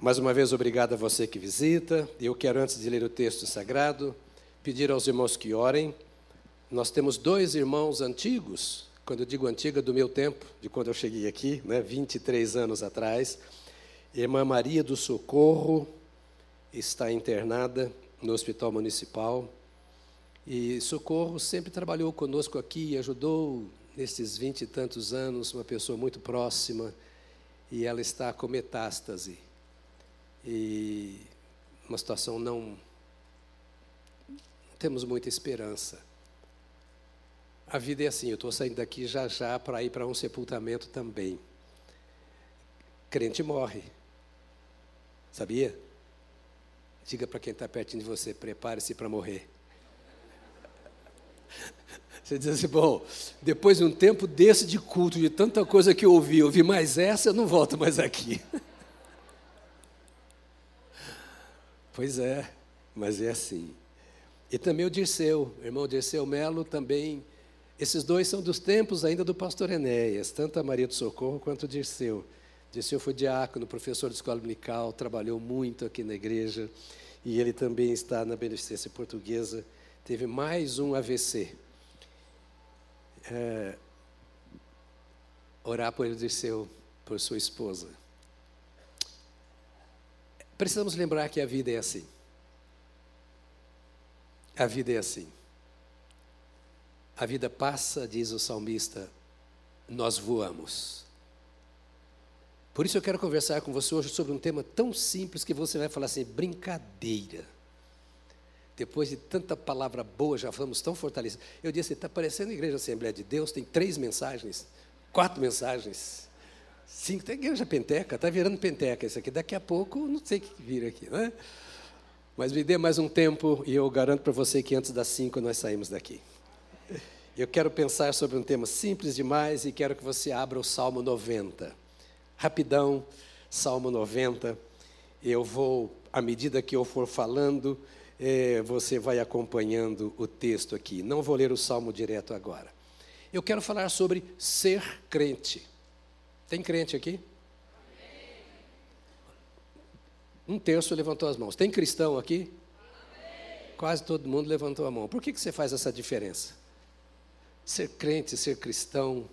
Mais uma vez, obrigado a você que visita. Eu quero, antes de ler o texto sagrado, pedir aos irmãos que orem. Nós temos dois irmãos antigos, quando eu digo antiga, do meu tempo, de quando eu cheguei aqui, né, 23 anos atrás. Irmã Maria do Socorro está internada no Hospital Municipal. E Socorro sempre trabalhou conosco aqui, ajudou nesses vinte e tantos anos, uma pessoa muito próxima, e ela está com metástase. E uma situação não, temos muita esperança. A vida é assim, eu estou saindo daqui já já para ir para um sepultamento também. Crente morre. Sabia? Diga para quem está pertinho de você, prepare-se para morrer. Você diz assim, bom, depois de um tempo desse de culto, de tanta coisa que eu ouvi, eu ouvi mais essa, eu não volto mais aqui. pois é, mas é assim. E também o Dirceu, o irmão Dirceu Melo também. Esses dois são dos tempos ainda do pastor Enéas, tanto a Maria do Socorro quanto o Dirceu. Dirceu foi diácono, professor de escola dominical, trabalhou muito aqui na igreja. E ele também está na Beneficência Portuguesa. Teve mais um AVC é, orar por Eliseu, por sua esposa. Precisamos lembrar que a vida é assim. A vida é assim. A vida passa, diz o salmista, nós voamos. Por isso eu quero conversar com você hoje sobre um tema tão simples que você vai falar assim: brincadeira. Depois de tanta palavra boa, já falamos tão fortalecidos. Eu disse, está parecendo a Igreja Assembleia de Deus, tem três mensagens, quatro mensagens, cinco, tem Igreja Penteca, está virando Penteca isso aqui. Daqui a pouco, não sei o que vira aqui, né? Mas me dê mais um tempo e eu garanto para você que antes das cinco nós saímos daqui. Eu quero pensar sobre um tema simples demais e quero que você abra o Salmo 90. Rapidão, Salmo 90. Eu vou, à medida que eu for falando, é, você vai acompanhando o texto aqui. Não vou ler o salmo direto agora. Eu quero falar sobre ser crente. Tem crente aqui? Um terço levantou as mãos. Tem cristão aqui? Quase todo mundo levantou a mão. Por que, que você faz essa diferença? Ser crente, ser cristão.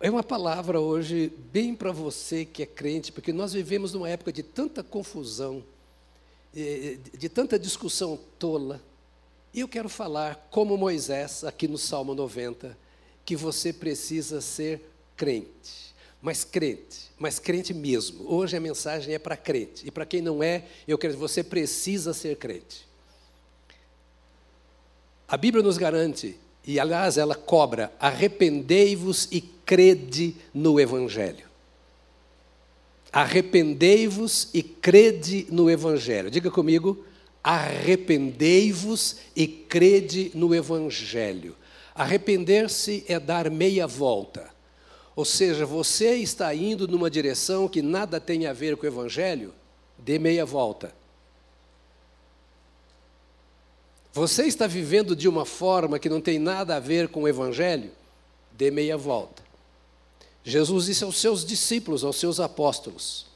É uma palavra hoje bem para você que é crente, porque nós vivemos numa época de tanta confusão de tanta discussão tola. E eu quero falar, como Moisés, aqui no Salmo 90, que você precisa ser crente. Mas crente, mas crente mesmo. Hoje a mensagem é para crente. E para quem não é, eu quero dizer, você precisa ser crente. A Bíblia nos garante, e aliás ela cobra, arrependei-vos e crede no Evangelho. Arrependei-vos e crede no Evangelho. Diga comigo, arrependei-vos e crede no Evangelho. Arrepender-se é dar meia volta. Ou seja, você está indo numa direção que nada tem a ver com o Evangelho, dê meia volta. Você está vivendo de uma forma que não tem nada a ver com o Evangelho, dê meia volta. Jesus disse aos seus discípulos, aos seus apóstolos: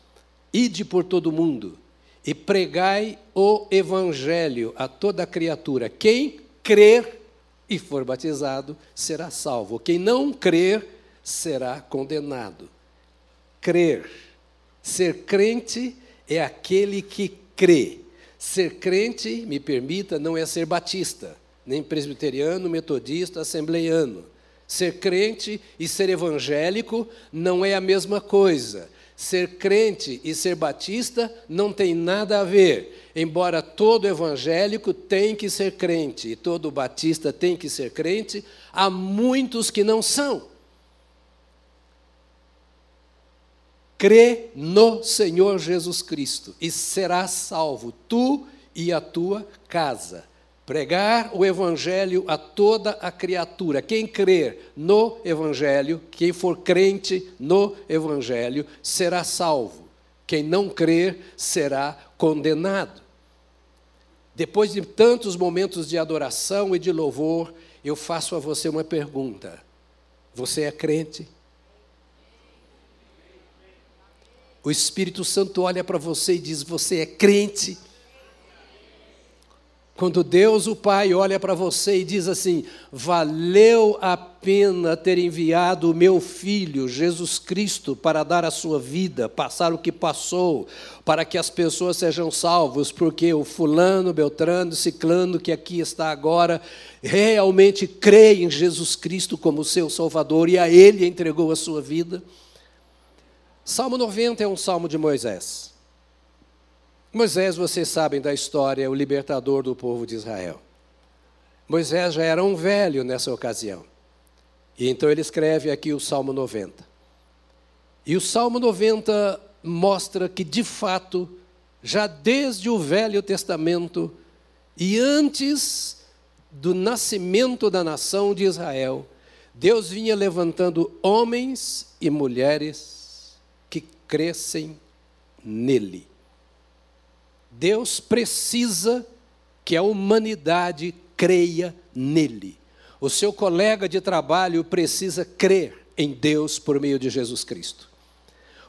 Ide por todo mundo e pregai o evangelho a toda criatura. Quem crer e for batizado será salvo. Quem não crer será condenado. Crer. Ser crente é aquele que crê. Ser crente, me permita, não é ser batista, nem presbiteriano, metodista, assembleiano. Ser crente e ser evangélico não é a mesma coisa. Ser crente e ser batista não tem nada a ver. Embora todo evangélico tem que ser crente e todo batista tem que ser crente, há muitos que não são. Crê no Senhor Jesus Cristo e serás salvo, tu e a tua casa. Pregar o Evangelho a toda a criatura. Quem crer no Evangelho, quem for crente no Evangelho, será salvo. Quem não crer será condenado. Depois de tantos momentos de adoração e de louvor, eu faço a você uma pergunta: Você é crente? O Espírito Santo olha para você e diz: Você é crente. Quando Deus, o Pai, olha para você e diz assim: valeu a pena ter enviado o meu filho, Jesus Cristo, para dar a sua vida, passar o que passou, para que as pessoas sejam salvos, porque o fulano, Beltrano, Ciclano, que aqui está agora, realmente crê em Jesus Cristo como seu Salvador e a Ele entregou a sua vida. Salmo 90 é um salmo de Moisés. Moisés, vocês sabem da história, é o libertador do povo de Israel. Moisés já era um velho nessa ocasião. E então ele escreve aqui o Salmo 90. E o Salmo 90 mostra que, de fato, já desde o Velho Testamento e antes do nascimento da nação de Israel, Deus vinha levantando homens e mulheres crescem nele. Deus precisa que a humanidade creia nele. O seu colega de trabalho precisa crer em Deus por meio de Jesus Cristo.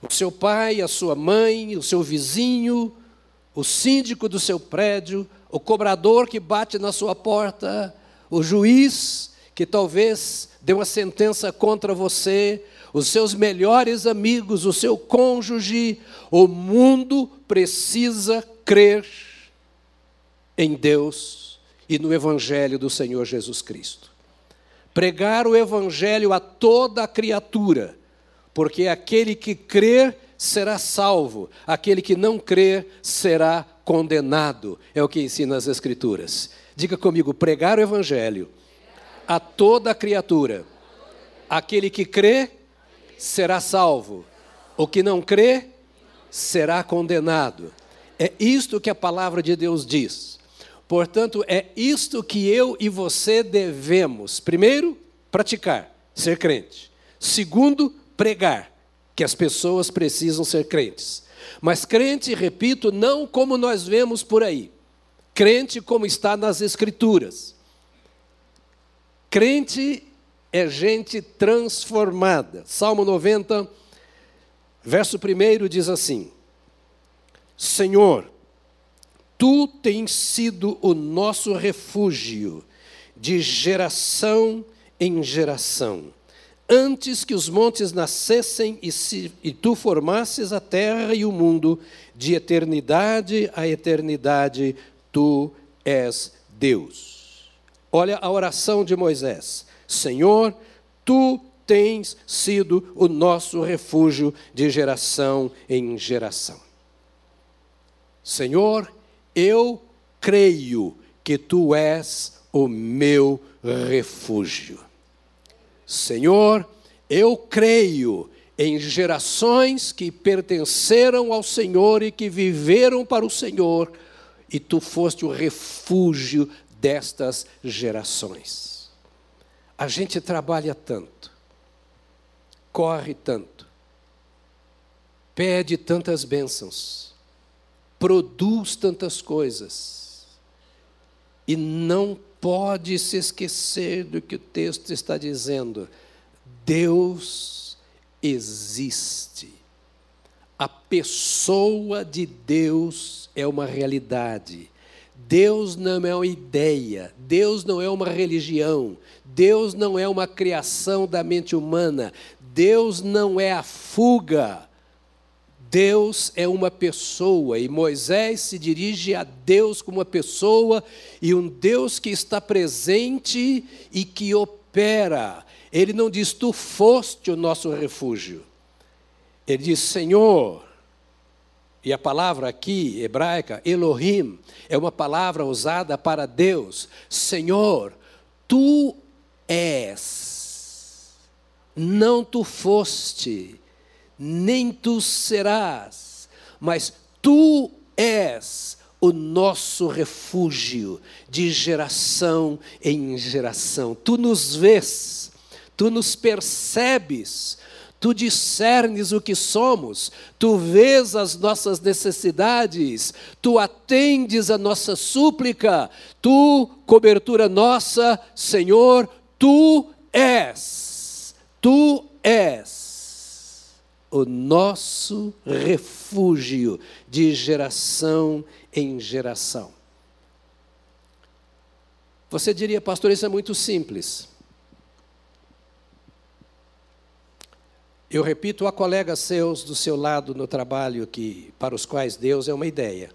O seu pai, a sua mãe, o seu vizinho, o síndico do seu prédio, o cobrador que bate na sua porta, o juiz que talvez deu uma sentença contra você, os seus melhores amigos, o seu cônjuge, o mundo precisa crer em Deus e no Evangelho do Senhor Jesus Cristo. Pregar o Evangelho a toda a criatura, porque aquele que crer será salvo, aquele que não crer será condenado, é o que ensina as Escrituras. Diga comigo: pregar o Evangelho a toda a criatura, aquele que crê será salvo, o que não crê será condenado. É isto que a palavra de Deus diz. Portanto, é isto que eu e você devemos, primeiro, praticar, ser crente. Segundo, pregar, que as pessoas precisam ser crentes. Mas crente, repito, não como nós vemos por aí. Crente como está nas Escrituras. Crente é gente transformada. Salmo 90, verso 1 diz assim: Senhor, tu tens sido o nosso refúgio de geração em geração. Antes que os montes nascessem e, se, e tu formasses a terra e o mundo, de eternidade a eternidade, tu és Deus. Olha a oração de Moisés: Senhor, tu tens sido o nosso refúgio de geração em geração. Senhor, eu creio que tu és o meu refúgio. Senhor, eu creio em gerações que pertenceram ao Senhor e que viveram para o Senhor, e tu foste o refúgio destas gerações. A gente trabalha tanto, corre tanto, pede tantas bênçãos, produz tantas coisas e não pode se esquecer do que o texto está dizendo. Deus existe. A pessoa de Deus é uma realidade. Deus não é uma ideia, Deus não é uma religião, Deus não é uma criação da mente humana, Deus não é a fuga Deus é uma pessoa e Moisés se dirige a Deus como uma pessoa e um Deus que está presente e que opera. Ele não diz, tu foste o nosso refúgio. Ele diz, Senhor. E a palavra aqui, hebraica, Elohim, é uma palavra usada para Deus. Senhor, tu és. Não tu foste nem tu serás, mas tu és o nosso refúgio de geração em geração. Tu nos vês, tu nos percebes, tu discernes o que somos, tu vês as nossas necessidades, tu atendes a nossa súplica, tu, cobertura nossa, Senhor, tu és, tu és o nosso refúgio de geração em geração. Você diria, pastor, isso é muito simples. Eu repito a colegas seus do seu lado no trabalho que para os quais Deus é uma ideia.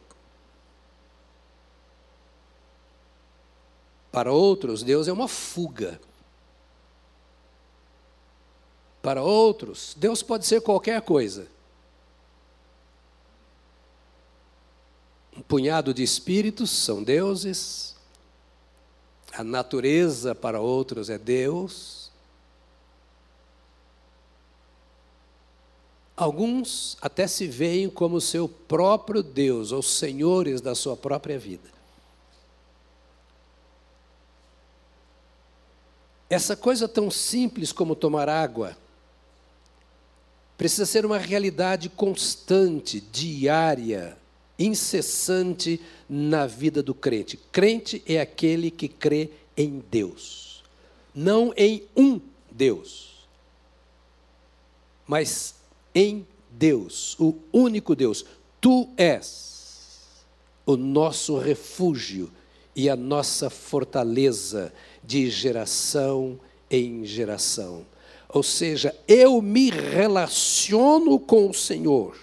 Para outros, Deus é uma fuga. Para outros, Deus pode ser qualquer coisa. Um punhado de espíritos são deuses, a natureza para outros é Deus. Alguns até se veem como seu próprio Deus, ou senhores da sua própria vida. Essa coisa tão simples como tomar água precisa ser uma realidade constante, diária, incessante na vida do crente. Crente é aquele que crê em Deus, não em um Deus, mas em Deus, o único Deus. Tu és o nosso refúgio e a nossa fortaleza de geração em geração. Ou seja, eu me relaciono com o Senhor,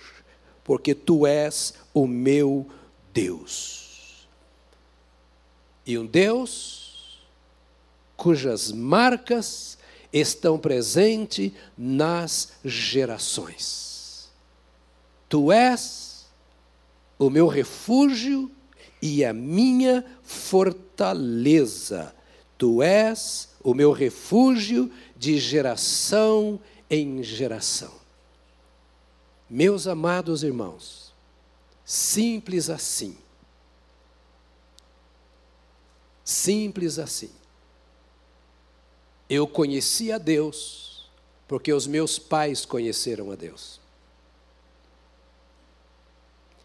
porque tu és o meu Deus. E um Deus cujas marcas estão presentes nas gerações. Tu és o meu refúgio e a minha fortaleza. Tu és o meu refúgio de geração em geração. Meus amados irmãos, Simples assim. Simples assim. Eu conheci a Deus porque os meus pais conheceram a Deus.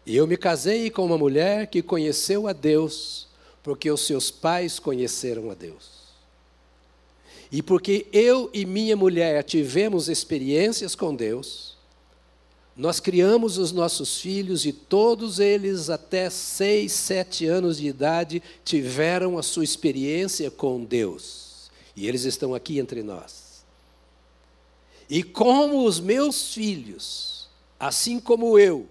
E eu me casei com uma mulher que conheceu a Deus porque os seus pais conheceram a Deus. E porque eu e minha mulher tivemos experiências com Deus, nós criamos os nossos filhos e todos eles, até seis, sete anos de idade, tiveram a sua experiência com Deus. E eles estão aqui entre nós. E como os meus filhos, assim como eu,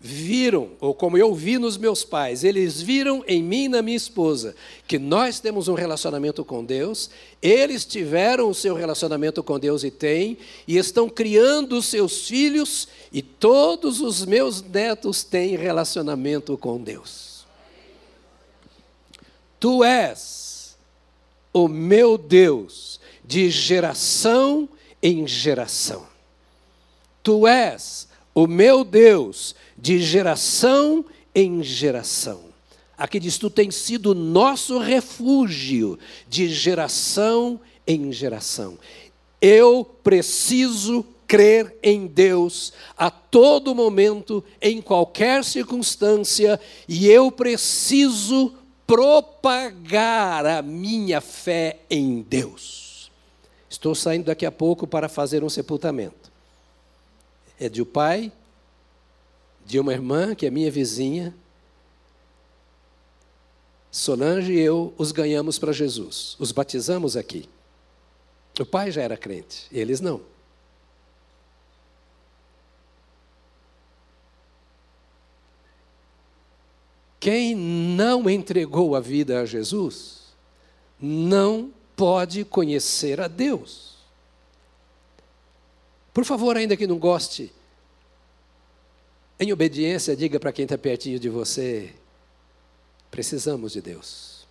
viram, ou como eu vi nos meus pais, eles viram em mim e na minha esposa que nós temos um relacionamento com Deus, eles tiveram o seu relacionamento com Deus e têm, e estão criando os seus filhos, e todos os meus netos têm relacionamento com Deus. Tu és o meu Deus de geração em geração. Tu és o meu Deus de geração em geração. Aqui diz: Tu tens sido nosso refúgio de geração em geração. Eu preciso crer em Deus a todo momento, em qualquer circunstância, e eu preciso propagar a minha fé em Deus. Estou saindo daqui a pouco para fazer um sepultamento. É de um pai de uma irmã, que é minha vizinha. Solange e eu os ganhamos para Jesus, os batizamos aqui. O pai já era crente, eles não. Quem não entregou a vida a Jesus, não pode conhecer a Deus. Por favor, ainda que não goste em obediência, diga para quem está pertinho de você: precisamos de Deus.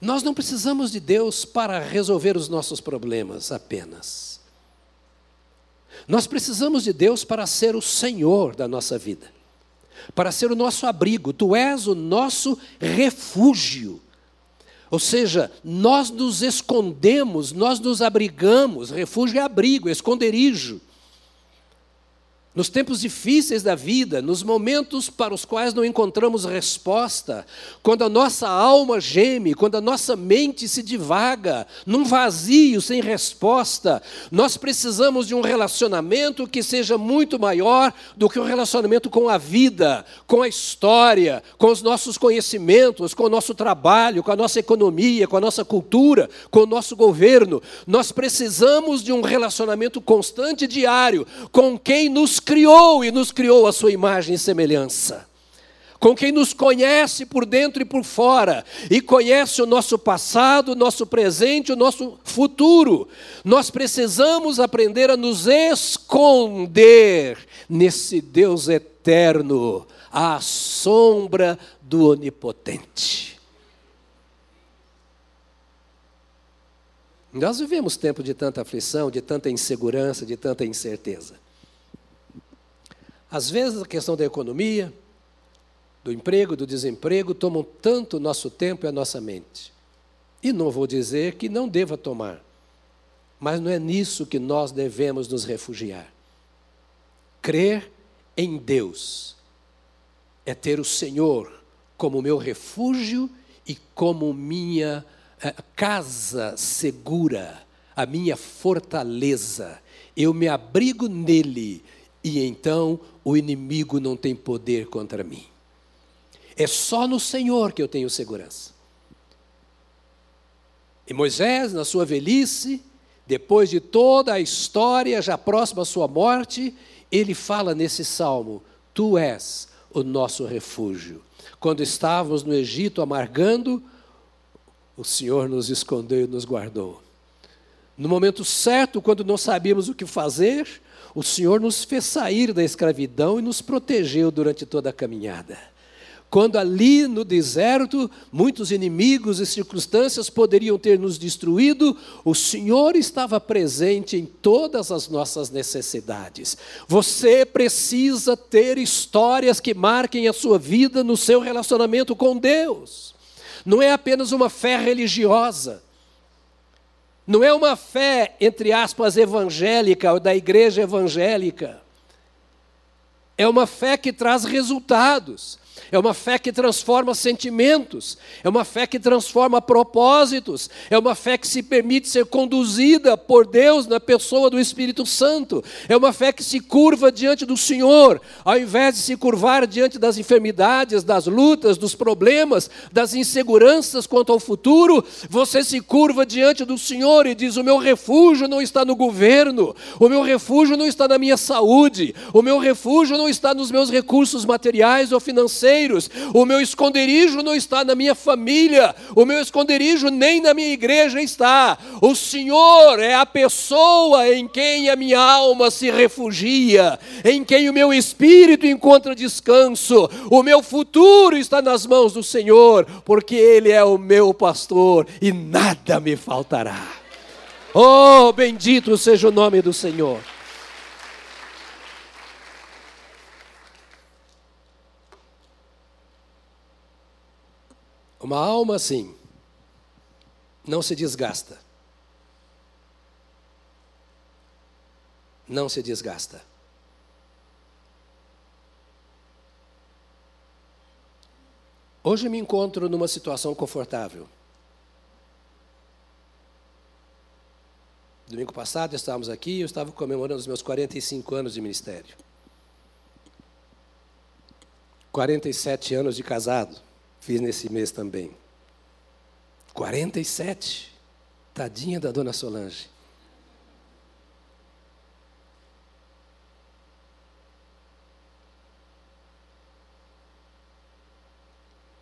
Nós não precisamos de Deus para resolver os nossos problemas apenas. Nós precisamos de Deus para ser o Senhor da nossa vida, para ser o nosso abrigo. Tu és o nosso refúgio. Ou seja, nós nos escondemos, nós nos abrigamos. Refúgio é abrigo, esconderijo. Nos tempos difíceis da vida, nos momentos para os quais não encontramos resposta, quando a nossa alma geme, quando a nossa mente se divaga, num vazio sem resposta, nós precisamos de um relacionamento que seja muito maior do que o um relacionamento com a vida, com a história, com os nossos conhecimentos, com o nosso trabalho, com a nossa economia, com a nossa cultura, com o nosso governo. Nós precisamos de um relacionamento constante diário com quem nos criou e nos criou a sua imagem e semelhança. Com quem nos conhece por dentro e por fora, e conhece o nosso passado, o nosso presente, o nosso futuro. Nós precisamos aprender a nos esconder nesse Deus eterno, à sombra do Onipotente. Nós vivemos tempo de tanta aflição, de tanta insegurança, de tanta incerteza. Às vezes a questão da economia, do emprego, do desemprego, tomam tanto o nosso tempo e a nossa mente. E não vou dizer que não deva tomar, mas não é nisso que nós devemos nos refugiar. Crer em Deus é ter o Senhor como meu refúgio e como minha eh, casa segura, a minha fortaleza. Eu me abrigo nele e então o inimigo não tem poder contra mim. É só no Senhor que eu tenho segurança. E Moisés, na sua velhice, depois de toda a história, já próxima à sua morte, ele fala nesse salmo: Tu és o nosso refúgio. Quando estávamos no Egito amargando, o Senhor nos escondeu e nos guardou. No momento certo, quando não sabíamos o que fazer, o Senhor nos fez sair da escravidão e nos protegeu durante toda a caminhada. Quando ali no deserto muitos inimigos e circunstâncias poderiam ter nos destruído, o Senhor estava presente em todas as nossas necessidades. Você precisa ter histórias que marquem a sua vida no seu relacionamento com Deus. Não é apenas uma fé religiosa. Não é uma fé, entre aspas, evangélica ou da igreja evangélica. É uma fé que traz resultados. É uma fé que transforma sentimentos, é uma fé que transforma propósitos, é uma fé que se permite ser conduzida por Deus na pessoa do Espírito Santo, é uma fé que se curva diante do Senhor, ao invés de se curvar diante das enfermidades, das lutas, dos problemas, das inseguranças quanto ao futuro, você se curva diante do Senhor e diz: O meu refúgio não está no governo, o meu refúgio não está na minha saúde, o meu refúgio não está nos meus recursos materiais ou financeiros o meu esconderijo não está na minha família, o meu esconderijo nem na minha igreja está. O Senhor é a pessoa em quem a minha alma se refugia, em quem o meu espírito encontra descanso. O meu futuro está nas mãos do Senhor, porque Ele é o meu pastor e nada me faltará. Oh, bendito seja o nome do Senhor. Uma alma assim não se desgasta. Não se desgasta. Hoje me encontro numa situação confortável. Domingo passado estávamos aqui, eu estava comemorando os meus 45 anos de ministério. 47 anos de casado. Fiz nesse mês também. 47. Tadinha da dona Solange.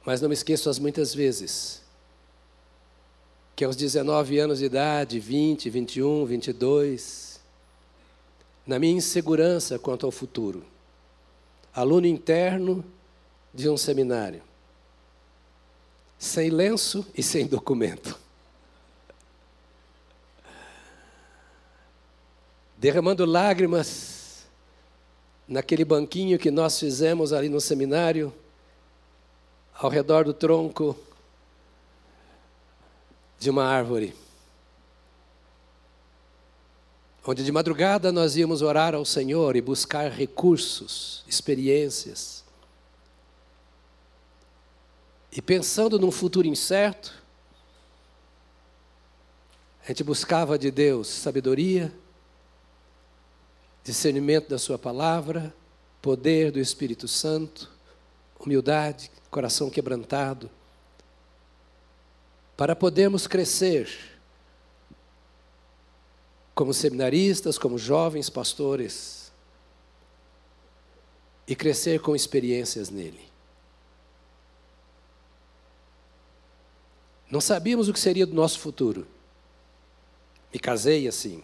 Mas não me esqueço as muitas vezes que aos 19 anos de idade, 20, 21, 22, na minha insegurança quanto ao futuro, aluno interno de um seminário, sem lenço e sem documento. Derramando lágrimas naquele banquinho que nós fizemos ali no seminário, ao redor do tronco de uma árvore. onde de madrugada nós íamos orar ao Senhor e buscar recursos, experiências. E pensando num futuro incerto, a gente buscava de Deus sabedoria, discernimento da Sua palavra, poder do Espírito Santo, humildade, coração quebrantado, para podermos crescer como seminaristas, como jovens pastores, e crescer com experiências nele. Não sabíamos o que seria do nosso futuro. Me casei assim,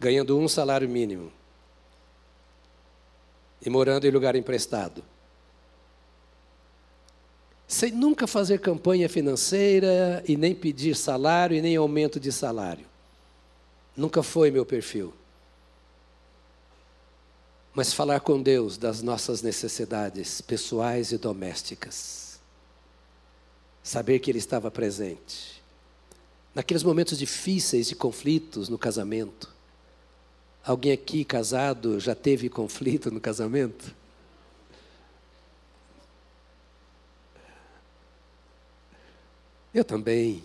ganhando um salário mínimo e morando em lugar emprestado. Sem nunca fazer campanha financeira e nem pedir salário e nem aumento de salário. Nunca foi meu perfil. Mas falar com Deus das nossas necessidades pessoais e domésticas. Saber que Ele estava presente. Naqueles momentos difíceis de conflitos no casamento. Alguém aqui casado já teve conflito no casamento? Eu também.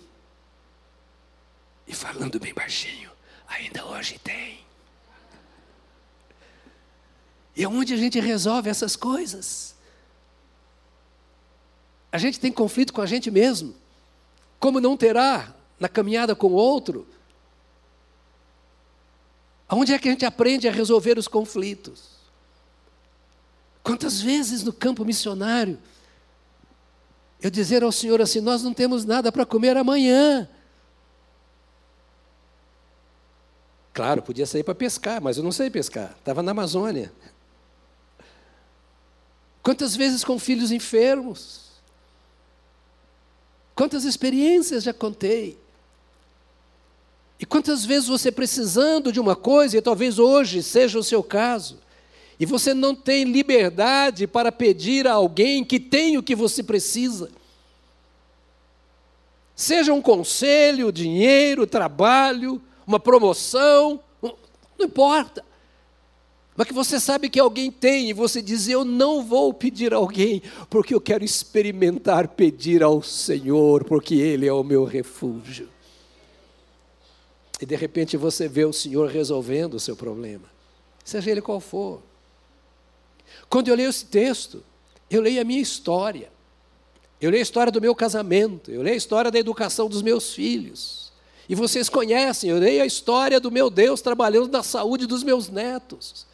E falando bem baixinho. Ainda hoje tem. E é onde a gente resolve essas coisas. A gente tem conflito com a gente mesmo. Como não terá na caminhada com o outro? Onde é que a gente aprende a resolver os conflitos? Quantas vezes no campo missionário eu dizer ao Senhor assim: Nós não temos nada para comer amanhã. Claro, podia sair para pescar, mas eu não sei pescar, estava na Amazônia. Quantas vezes com filhos enfermos? Quantas experiências já contei? E quantas vezes você precisando de uma coisa, e talvez hoje seja o seu caso, e você não tem liberdade para pedir a alguém que tem o que você precisa. Seja um conselho, dinheiro, trabalho, uma promoção, não importa. Mas que você sabe que alguém tem e você diz: Eu não vou pedir a alguém, porque eu quero experimentar pedir ao Senhor, porque Ele é o meu refúgio. E de repente você vê o Senhor resolvendo o seu problema, seja ele qual for. Quando eu leio esse texto, eu leio a minha história. Eu leio a história do meu casamento, eu leio a história da educação dos meus filhos. E vocês conhecem, eu leio a história do meu Deus trabalhando na saúde dos meus netos.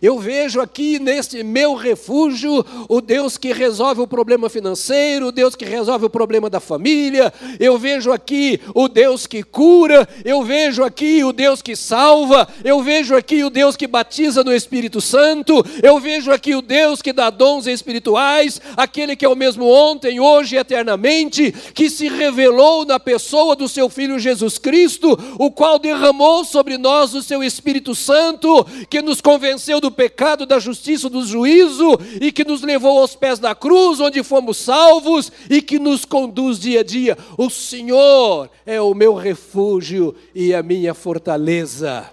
Eu vejo aqui neste meu refúgio o Deus que resolve o problema financeiro, o Deus que resolve o problema da família. Eu vejo aqui o Deus que cura, eu vejo aqui o Deus que salva, eu vejo aqui o Deus que batiza no Espírito Santo, eu vejo aqui o Deus que dá dons espirituais, aquele que é o mesmo ontem, hoje e eternamente, que se revelou na pessoa do seu filho Jesus Cristo, o qual derramou sobre nós o seu Espírito Santo, que nos convenceu do do pecado, da justiça, do juízo, e que nos levou aos pés da cruz, onde fomos salvos, e que nos conduz dia a dia. O Senhor é o meu refúgio e a minha fortaleza.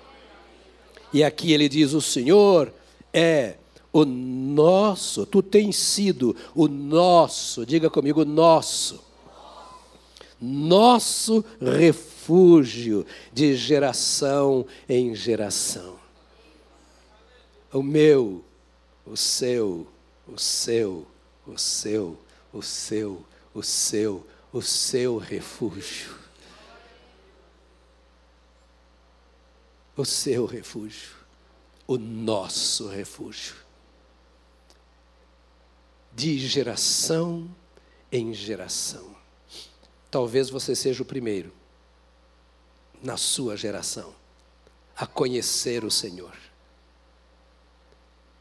E aqui ele diz: O Senhor é o nosso, tu tens sido o nosso, diga comigo, nosso, nosso refúgio de geração em geração o meu, o seu, o seu, o seu, o seu, o seu, o seu refúgio. O seu refúgio, o nosso refúgio. De geração em geração. Talvez você seja o primeiro, na sua geração, a conhecer o Senhor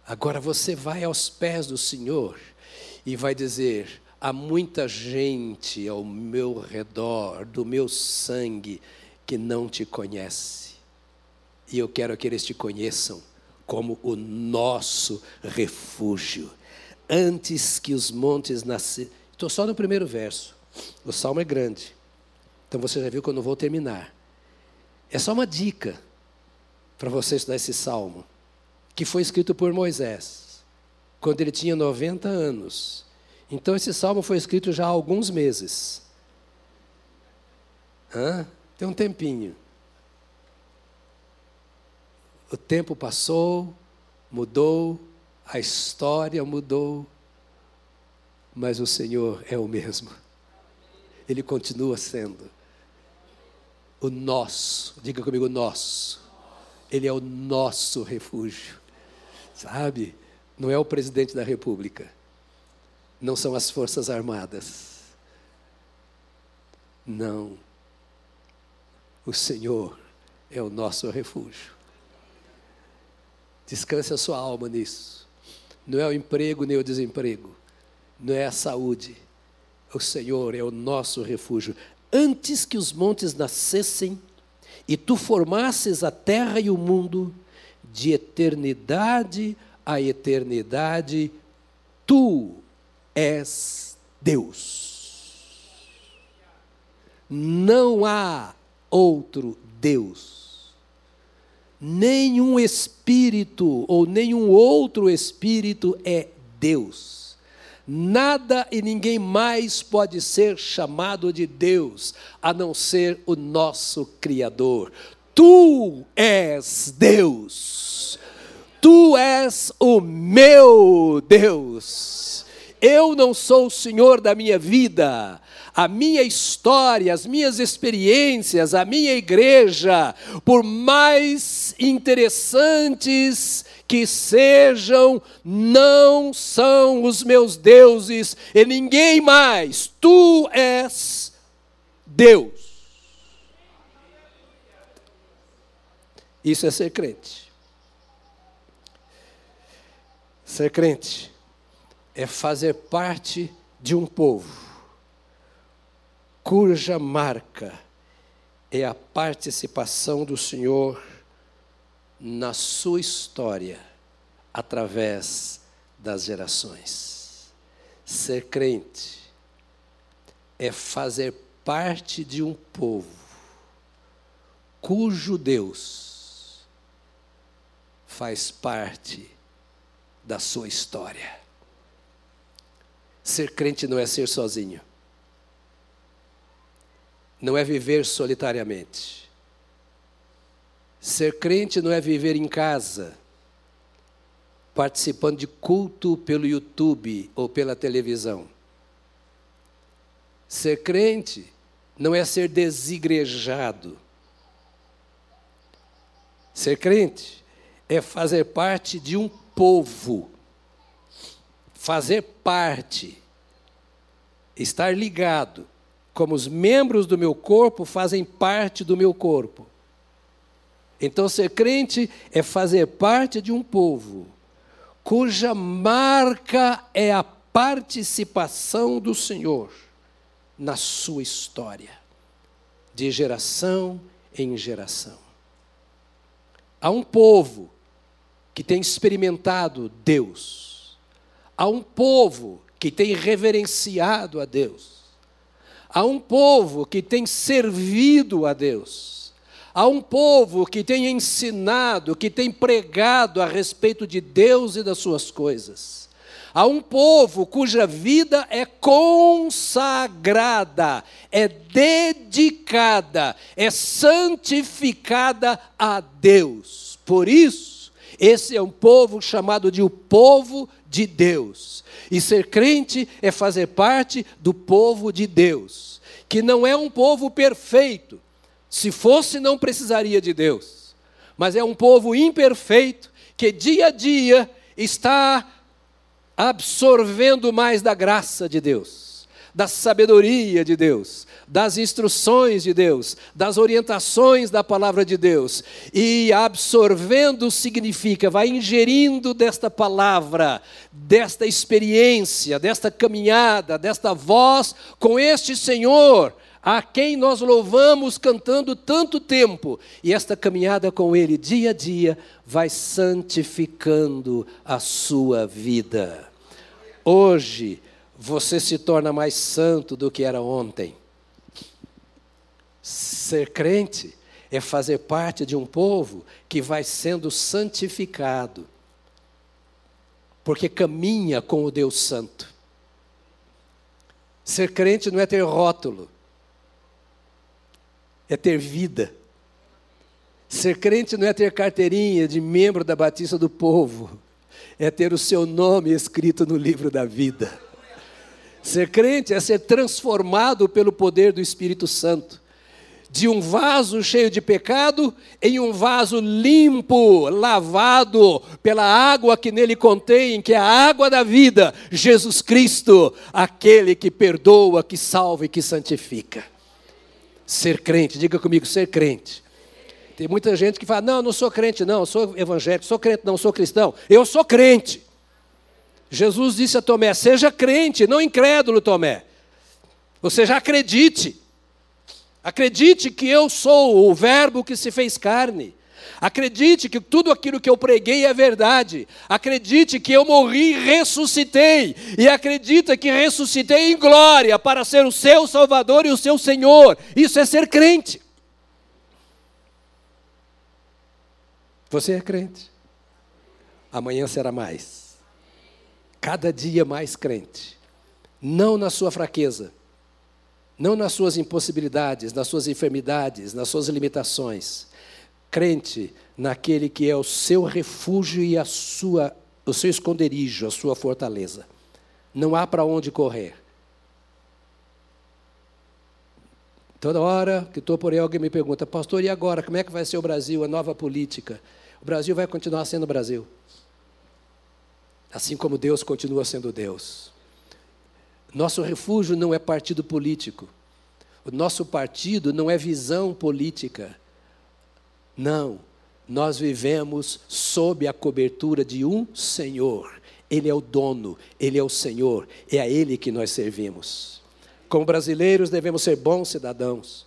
Agora você vai aos pés do Senhor e vai dizer: há muita gente ao meu redor, do meu sangue, que não te conhece. E eu quero que eles te conheçam como o nosso refúgio. Antes que os montes nascessem. Estou só no primeiro verso. O salmo é grande. Então você já viu que eu não vou terminar. É só uma dica para você estudar esse salmo, que foi escrito por Moisés, quando ele tinha 90 anos. Então, esse salmo foi escrito já há alguns meses. Hã? Tem um tempinho. O tempo passou, mudou, a história mudou, mas o Senhor é o mesmo. Ele continua sendo o nosso, diga comigo, nosso. Ele é o nosso refúgio. Sabe? Não é o presidente da República. Não são as Forças Armadas. Não. O Senhor é o nosso refúgio. Descanse a sua alma nisso. Não é o emprego nem o desemprego. Não é a saúde. O Senhor é o nosso refúgio. Antes que os montes nascessem e tu formasses a terra e o mundo, de eternidade a eternidade, tu és Deus. Não há outro Deus. Nenhum espírito ou nenhum outro espírito é Deus. Nada e ninguém mais pode ser chamado de Deus, a não ser o nosso Criador. Tu és Deus. Tu és o meu Deus. Eu não sou o Senhor da minha vida a minha história, as minhas experiências, a minha igreja, por mais interessantes que sejam, não são os meus deuses e ninguém mais. Tu és Deus. Isso é ser crente. Ser crente é fazer parte de um povo cuja marca é a participação do Senhor na sua história através das gerações. Ser crente é fazer parte de um povo cujo Deus faz parte da sua história. Ser crente não é ser sozinho não é viver solitariamente. Ser crente não é viver em casa, participando de culto pelo YouTube ou pela televisão. Ser crente não é ser desigrejado. Ser crente é fazer parte de um povo. Fazer parte, estar ligado como os membros do meu corpo fazem parte do meu corpo. Então, ser crente é fazer parte de um povo cuja marca é a participação do Senhor na sua história, de geração em geração. Há um povo que tem experimentado Deus, há um povo que tem reverenciado a Deus, Há um povo que tem servido a Deus. Há um povo que tem ensinado, que tem pregado a respeito de Deus e das suas coisas. Há um povo cuja vida é consagrada, é dedicada, é santificada a Deus. Por isso, esse é um povo chamado de o povo de Deus. E ser crente é fazer parte do povo de Deus, que não é um povo perfeito. Se fosse, não precisaria de Deus. Mas é um povo imperfeito que dia a dia está absorvendo mais da graça de Deus da sabedoria de Deus, das instruções de Deus, das orientações da palavra de Deus. E absorvendo significa, vai ingerindo desta palavra, desta experiência, desta caminhada, desta voz com este Senhor a quem nós louvamos cantando tanto tempo, e esta caminhada com Ele dia a dia vai santificando a sua vida. Hoje, você se torna mais santo do que era ontem. Ser crente é fazer parte de um povo que vai sendo santificado, porque caminha com o Deus Santo. Ser crente não é ter rótulo, é ter vida. Ser crente não é ter carteirinha de membro da Batista do Povo, é ter o seu nome escrito no livro da vida. Ser crente é ser transformado pelo poder do Espírito Santo. De um vaso cheio de pecado em um vaso limpo, lavado pela água que nele contém, que é a água da vida, Jesus Cristo, aquele que perdoa, que salva e que santifica. Ser crente, diga comigo, ser crente. Tem muita gente que fala: não, não sou crente, não, sou evangélico, sou crente, não, sou cristão. Eu sou crente. Jesus disse a Tomé: seja crente, não incrédulo, Tomé. Ou seja, acredite. Acredite que eu sou o Verbo que se fez carne. Acredite que tudo aquilo que eu preguei é verdade. Acredite que eu morri e ressuscitei. E acredita que ressuscitei em glória para ser o seu Salvador e o seu Senhor. Isso é ser crente. Você é crente. Amanhã será mais cada dia mais crente, não na sua fraqueza, não nas suas impossibilidades, nas suas enfermidades, nas suas limitações, crente naquele que é o seu refúgio e a sua, o seu esconderijo, a sua fortaleza. Não há para onde correr. Toda hora que estou por aí, alguém me pergunta, pastor, e agora? Como é que vai ser o Brasil, a nova política? O Brasil vai continuar sendo o Brasil assim como Deus continua sendo Deus. Nosso refúgio não é partido político. O nosso partido não é visão política. Não. Nós vivemos sob a cobertura de um Senhor. Ele é o dono, ele é o Senhor, é a ele que nós servimos. Como brasileiros, devemos ser bons cidadãos,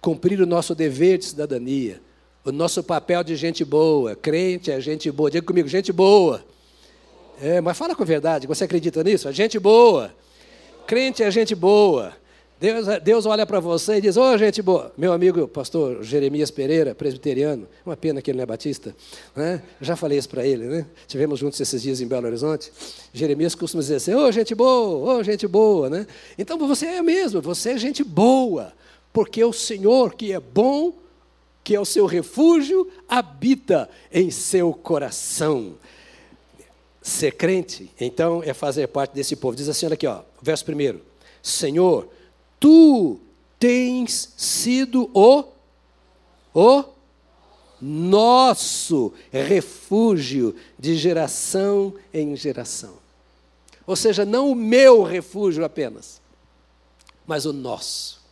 cumprir o nosso dever de cidadania, o nosso papel de gente boa. Crente é gente boa. Diga comigo, gente boa. É, mas fala com verdade, você acredita nisso? É gente boa. Crente é gente boa. Deus, Deus olha para você e diz: Ô, oh, gente boa. Meu amigo pastor Jeremias Pereira, presbiteriano, uma pena que ele não é batista, né? já falei isso para ele, né? Tivemos juntos esses dias em Belo Horizonte. Jeremias costuma dizer assim: Ô, oh, gente boa, ô, oh, gente boa, né? Então você é mesmo, você é gente boa, porque o Senhor que é bom, que é o seu refúgio, habita em seu coração. Ser crente, então, é fazer parte desse povo. Diz assim, olha aqui, ó, verso primeiro. Senhor, tu tens sido o o nosso refúgio de geração em geração. Ou seja, não o meu refúgio apenas, mas o nosso.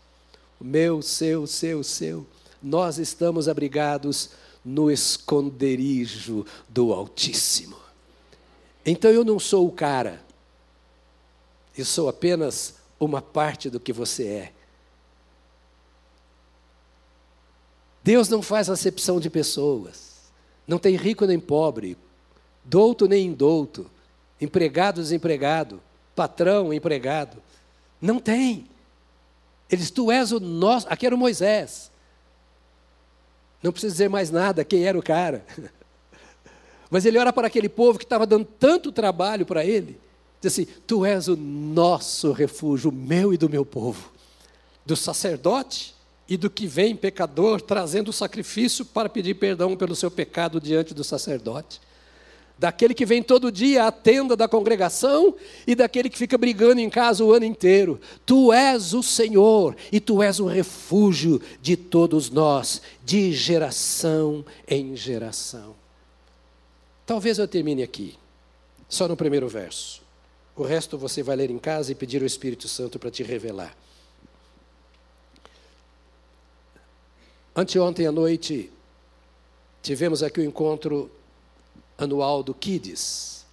O meu, seu, seu, seu. Nós estamos abrigados no esconderijo do Altíssimo. Então eu não sou o cara, eu sou apenas uma parte do que você é. Deus não faz acepção de pessoas, não tem rico nem pobre, douto nem indouto, empregado desempregado, patrão empregado. Não tem. Eles, tu és o nosso. Aqui era o Moisés. Não precisa dizer mais nada, quem era o cara. Mas ele olha para aquele povo que estava dando tanto trabalho para ele, diz assim: Tu és o nosso refúgio, o meu e do meu povo, do sacerdote e do que vem pecador trazendo o sacrifício para pedir perdão pelo seu pecado diante do sacerdote, daquele que vem todo dia à tenda da congregação e daquele que fica brigando em casa o ano inteiro. Tu és o Senhor e tu és o refúgio de todos nós, de geração em geração. Talvez eu termine aqui, só no primeiro verso. O resto você vai ler em casa e pedir ao Espírito Santo para te revelar. Anteontem à noite, tivemos aqui o encontro anual do Kids,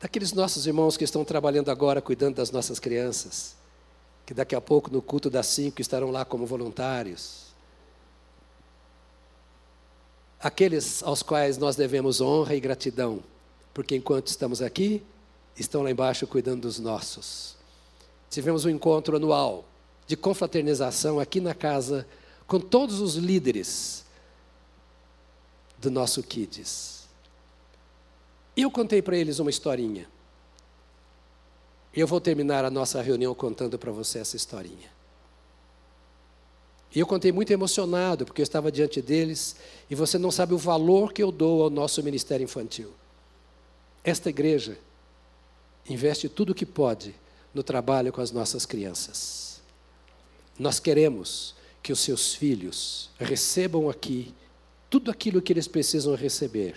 daqueles nossos irmãos que estão trabalhando agora cuidando das nossas crianças, que daqui a pouco no culto das cinco estarão lá como voluntários aqueles aos quais nós devemos honra e gratidão, porque enquanto estamos aqui, estão lá embaixo cuidando dos nossos. Tivemos um encontro anual de confraternização aqui na casa com todos os líderes do nosso Kids. E eu contei para eles uma historinha. E eu vou terminar a nossa reunião contando para você essa historinha. E eu contei muito emocionado, porque eu estava diante deles, e você não sabe o valor que eu dou ao nosso ministério infantil. Esta igreja investe tudo o que pode no trabalho com as nossas crianças. Nós queremos que os seus filhos recebam aqui tudo aquilo que eles precisam receber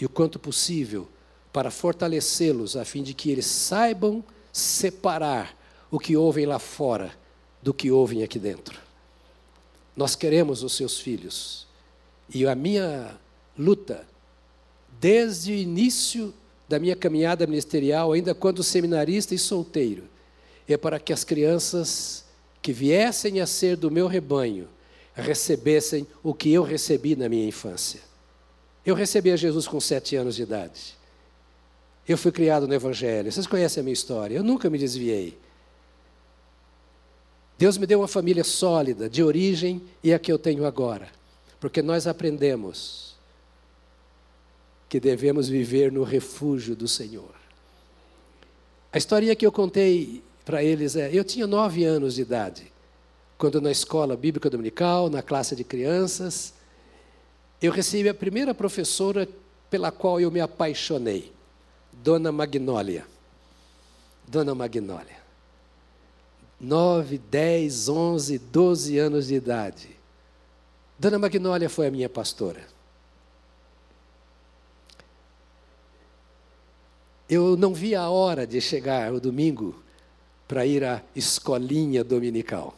e o quanto possível para fortalecê-los a fim de que eles saibam separar o que ouvem lá fora do que ouvem aqui dentro. Nós queremos os seus filhos. E a minha luta, desde o início da minha caminhada ministerial, ainda quando seminarista e solteiro, é para que as crianças que viessem a ser do meu rebanho recebessem o que eu recebi na minha infância. Eu recebi a Jesus com sete anos de idade. Eu fui criado no Evangelho. Vocês conhecem a minha história. Eu nunca me desviei. Deus me deu uma família sólida, de origem, e a que eu tenho agora. Porque nós aprendemos que devemos viver no refúgio do Senhor. A historinha que eu contei para eles é: eu tinha nove anos de idade, quando na escola bíblica dominical, na classe de crianças, eu recebi a primeira professora pela qual eu me apaixonei, Dona Magnólia. Dona Magnólia. 9, 10, 11, 12 anos de idade. Dona Magnólia foi a minha pastora. Eu não vi a hora de chegar o domingo para ir à escolinha dominical.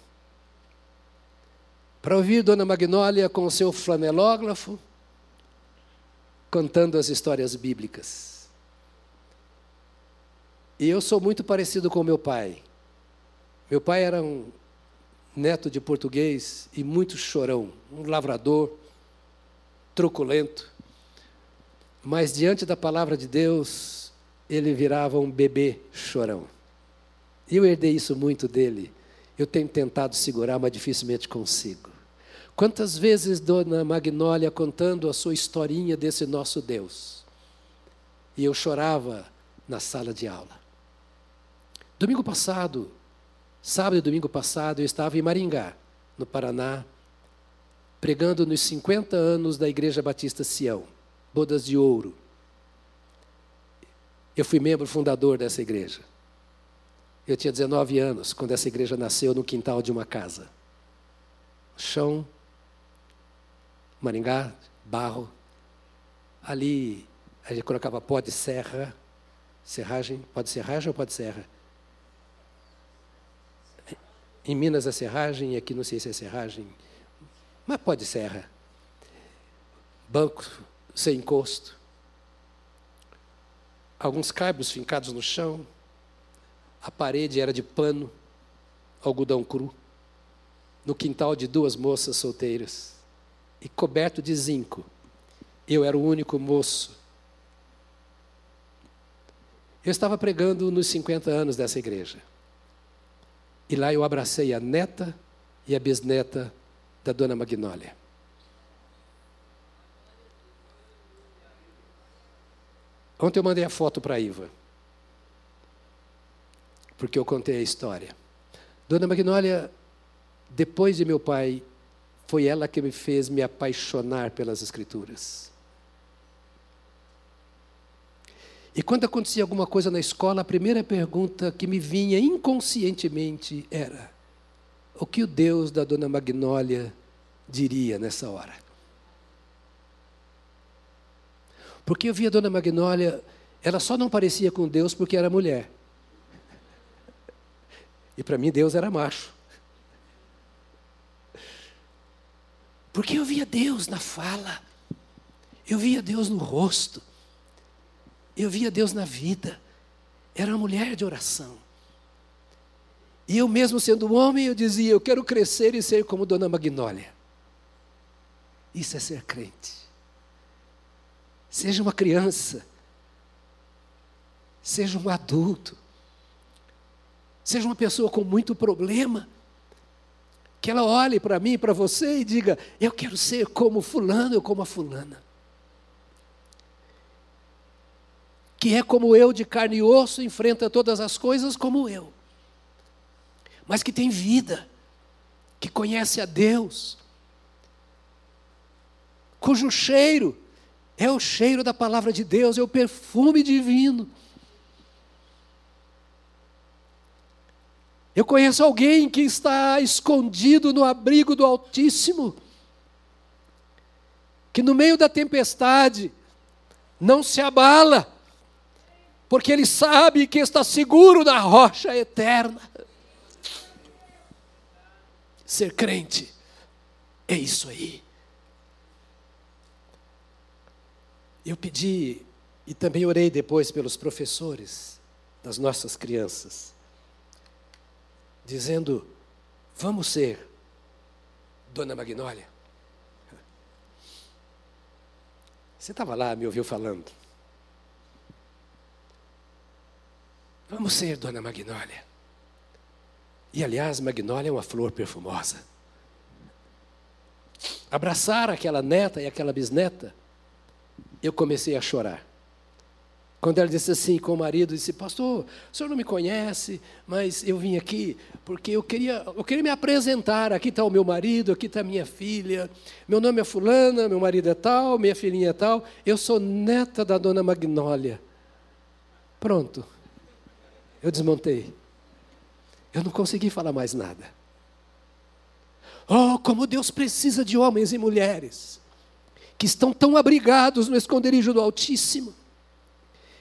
Para ouvir Dona Magnólia com o seu flanelógrafo, contando as histórias bíblicas. E eu sou muito parecido com meu pai. Meu pai era um neto de português e muito chorão, um lavrador, truculento. Mas diante da palavra de Deus, ele virava um bebê chorão. E eu herdei isso muito dele. Eu tenho tentado segurar, mas dificilmente consigo. Quantas vezes Dona Magnólia contando a sua historinha desse nosso Deus. E eu chorava na sala de aula. Domingo passado, Sábado e domingo passado eu estava em Maringá, no Paraná, pregando nos 50 anos da Igreja Batista Sião, Bodas de Ouro. Eu fui membro fundador dessa igreja. Eu tinha 19 anos quando essa igreja nasceu no quintal de uma casa. Chão, Maringá, barro. Ali a gente colocava pó de serra, serragem, pode serragem ou pode serra? Em Minas a serragem, e aqui não sei se é serragem, mas pode serra. Banco sem encosto. Alguns caibros fincados no chão. A parede era de pano, algodão cru. No quintal de duas moças solteiras. E coberto de zinco. Eu era o único moço. Eu estava pregando nos 50 anos dessa igreja. E lá eu abracei a neta e a bisneta da dona Magnólia. Ontem eu mandei a foto para a Iva, porque eu contei a história. Dona Magnólia, depois de meu pai, foi ela que me fez me apaixonar pelas Escrituras. E quando acontecia alguma coisa na escola, a primeira pergunta que me vinha inconscientemente era: o que o Deus da dona Magnólia diria nessa hora? Porque eu via a dona Magnólia, ela só não parecia com Deus porque era mulher. E para mim Deus era macho. Porque eu via Deus na fala, eu via Deus no rosto. Eu via Deus na vida. Era uma mulher de oração. E eu mesmo sendo homem, eu dizia, eu quero crescer e ser como Dona Magnólia. Isso é ser crente. Seja uma criança. Seja um adulto. Seja uma pessoa com muito problema. Que ela olhe para mim, para você e diga: Eu quero ser como Fulano ou como a Fulana. Que é como eu, de carne e osso, enfrenta todas as coisas como eu, mas que tem vida, que conhece a Deus, cujo cheiro é o cheiro da palavra de Deus, é o perfume divino. Eu conheço alguém que está escondido no abrigo do Altíssimo, que no meio da tempestade não se abala, porque ele sabe que está seguro na rocha eterna. Ser crente é isso aí. Eu pedi e também orei depois pelos professores das nossas crianças, dizendo: vamos ser Dona Magnólia. Você estava lá, me ouviu falando. Vamos ser Dona Magnólia. E aliás, Magnólia é uma flor perfumosa. Abraçar aquela neta e aquela bisneta eu comecei a chorar. Quando ela disse assim com o marido, disse, pastor, o senhor não me conhece, mas eu vim aqui porque eu queria, eu queria me apresentar. Aqui está o meu marido, aqui está a minha filha. Meu nome é fulana, meu marido é tal, minha filhinha é tal. Eu sou neta da dona Magnólia. Pronto. Eu desmontei. Eu não consegui falar mais nada. Oh, como Deus precisa de homens e mulheres que estão tão abrigados no esconderijo do Altíssimo,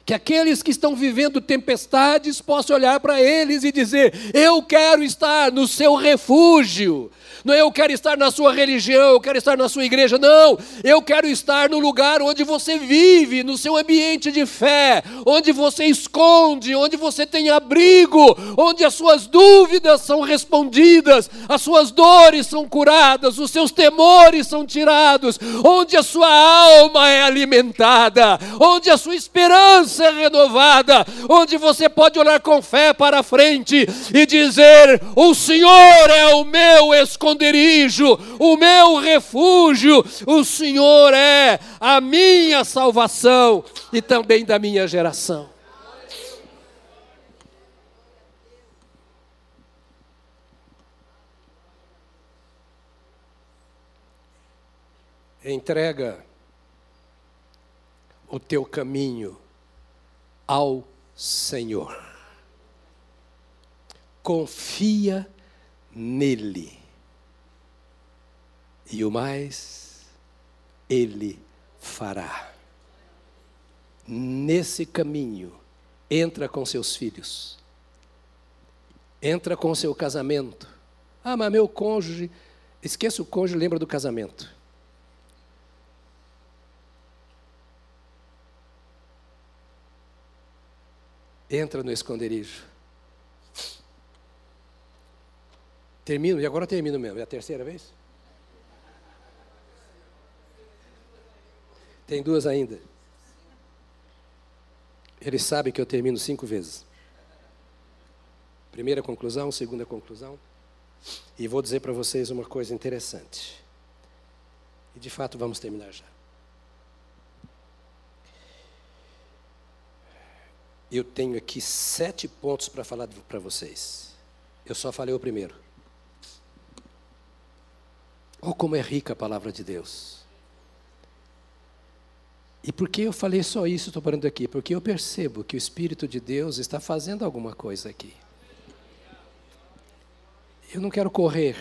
que aqueles que estão vivendo tempestades possam olhar para eles e dizer: Eu quero estar no seu refúgio, não é eu quero estar na sua religião, eu quero estar na sua igreja. Não, eu quero estar no lugar onde você vive, no seu ambiente de fé, onde você esconde, onde você tem abrigo, onde as suas dúvidas são respondidas, as suas dores são curadas, os seus temores são tirados, onde a sua alma é alimentada, onde a sua esperança é renovada, onde você pode olhar com fé para frente e dizer: O Senhor é o meu esconderijo, o meu refúgio, o Senhor é a minha salvação e também da minha geração. Entrega o teu caminho ao Senhor. Confia nele e o mais Ele fará. Nesse caminho, entra com seus filhos, entra com seu casamento. Ah, mas meu cônjuge, esqueça o cônjuge, lembra do casamento. Entra no esconderijo. Termino, e agora termino mesmo, é a terceira vez? Tem duas ainda. Ele sabe que eu termino cinco vezes. Primeira conclusão, segunda conclusão. E vou dizer para vocês uma coisa interessante. E de fato vamos terminar já. Eu tenho aqui sete pontos para falar para vocês. Eu só falei o primeiro. Oh, como é rica a palavra de Deus. E por que eu falei só isso, estou parando aqui? Porque eu percebo que o Espírito de Deus está fazendo alguma coisa aqui. Eu não quero correr,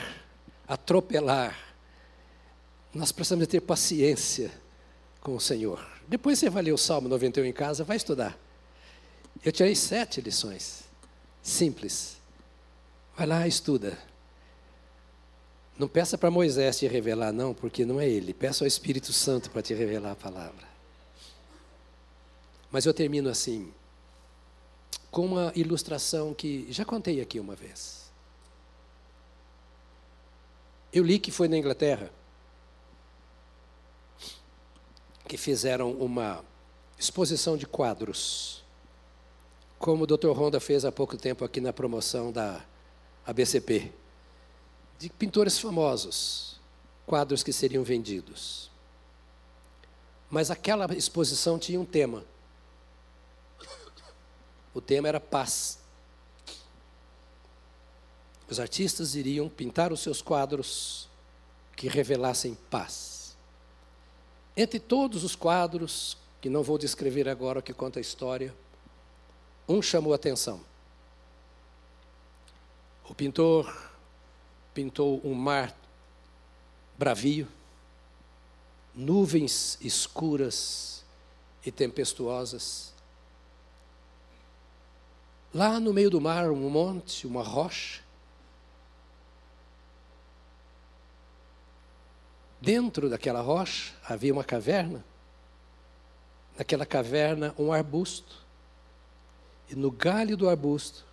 atropelar. Nós precisamos ter paciência com o Senhor. Depois você vai ler o Salmo 91 em casa, vai estudar. Eu tirei sete lições, simples. Vai lá, estuda. Não peça para Moisés te revelar, não, porque não é ele. Peça ao Espírito Santo para te revelar a palavra. Mas eu termino assim, com uma ilustração que já contei aqui uma vez. Eu li que foi na Inglaterra que fizeram uma exposição de quadros, como o Dr. Honda fez há pouco tempo aqui na promoção da ABCP. de pintores famosos, quadros que seriam vendidos. Mas aquela exposição tinha um tema. O tema era paz. Os artistas iriam pintar os seus quadros que revelassem paz. Entre todos os quadros, que não vou descrever agora, que conta a história, um chamou a atenção. O pintor pintou um mar bravio, nuvens escuras e tempestuosas. Lá no meio do mar, um monte, uma rocha. Dentro daquela rocha havia uma caverna. Naquela caverna, um arbusto. E no galho do arbusto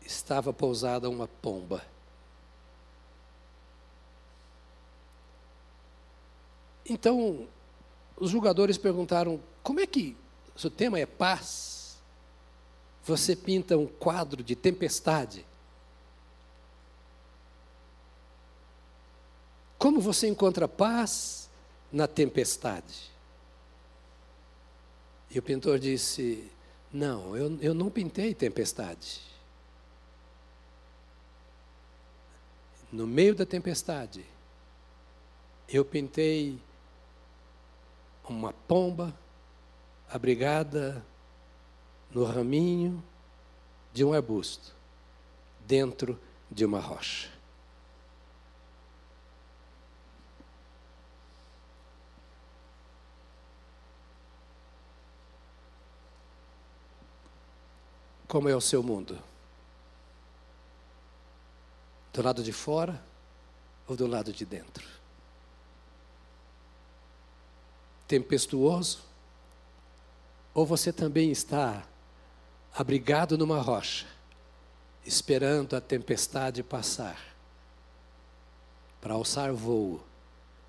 estava pousada uma pomba. Então, os jogadores perguntaram: como é que o seu tema é paz? Você pinta um quadro de tempestade. Como você encontra paz na tempestade? E o pintor disse: Não, eu, eu não pintei tempestade. No meio da tempestade, eu pintei uma pomba abrigada no raminho de um arbusto, dentro de uma rocha. Como é o seu mundo? Do lado de fora ou do lado de dentro? tempestuoso? Ou você também está abrigado numa rocha, esperando a tempestade passar, para alçar voo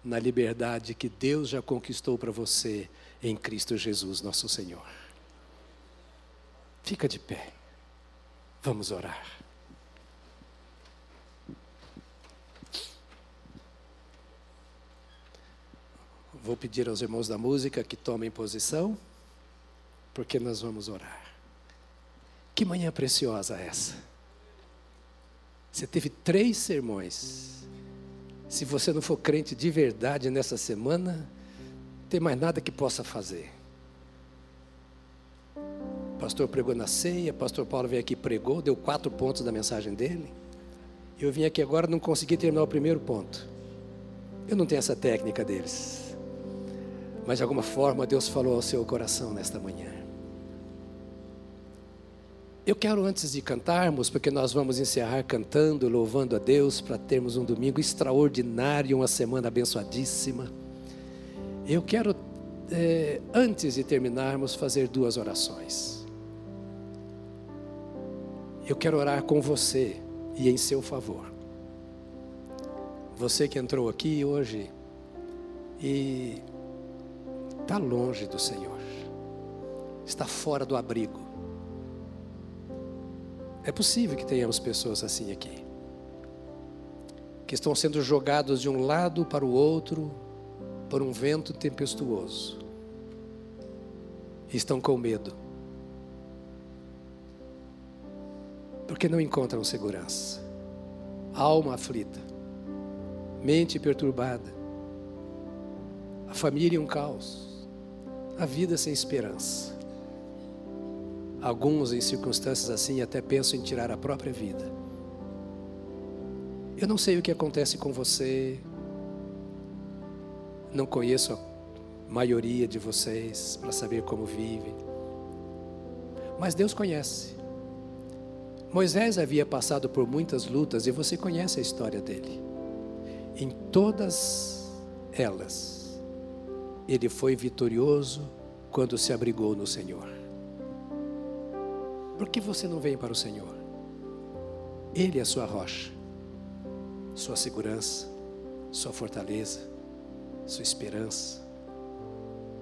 na liberdade que Deus já conquistou para você em Cristo Jesus, nosso Senhor? Fica de pé, vamos orar. Vou pedir aos irmãos da música que tomem posição, porque nós vamos orar. Que manhã preciosa essa. Você teve três sermões. Se você não for crente de verdade nessa semana, não tem mais nada que possa fazer. Pastor pregou na ceia, pastor Paulo veio aqui pregou, deu quatro pontos da mensagem dele. Eu vim aqui agora não consegui terminar o primeiro ponto. Eu não tenho essa técnica deles. Mas de alguma forma Deus falou ao seu coração nesta manhã. Eu quero, antes de cantarmos, porque nós vamos encerrar cantando, louvando a Deus, para termos um domingo extraordinário, uma semana abençoadíssima. Eu quero, é, antes de terminarmos, fazer duas orações. Eu quero orar com você e em seu favor. Você que entrou aqui hoje e está longe do Senhor, está fora do abrigo. É possível que tenhamos pessoas assim aqui, que estão sendo jogados de um lado para o outro por um vento tempestuoso, e estão com medo, porque não encontram segurança, alma aflita, mente perturbada, a família um caos a vida sem esperança. Alguns, em circunstâncias assim, até pensam em tirar a própria vida. Eu não sei o que acontece com você, não conheço a maioria de vocês para saber como vive, mas Deus conhece. Moisés havia passado por muitas lutas e você conhece a história dele. Em todas elas, ele foi vitorioso quando se abrigou no Senhor. Por que você não vem para o Senhor? Ele é a sua rocha, sua segurança, sua fortaleza, sua esperança.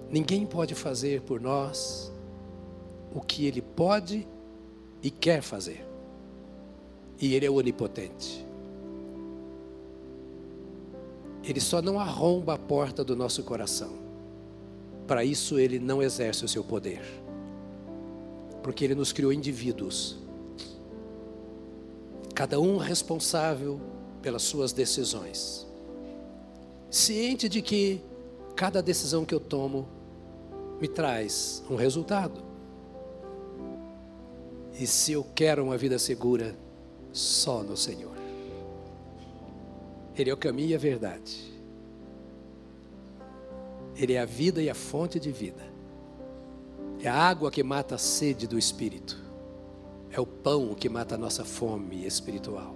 Ninguém pode fazer por nós o que Ele pode e quer fazer. E Ele é onipotente. Ele só não arromba a porta do nosso coração. Para isso, ele não exerce o seu poder. Porque ele nos criou indivíduos, cada um responsável pelas suas decisões. Ciente de que cada decisão que eu tomo me traz um resultado. E se eu quero uma vida segura, só no Senhor. Ele é o caminho e a verdade. Ele é a vida e a fonte de vida. É a água que mata a sede do espírito. É o pão que mata a nossa fome espiritual.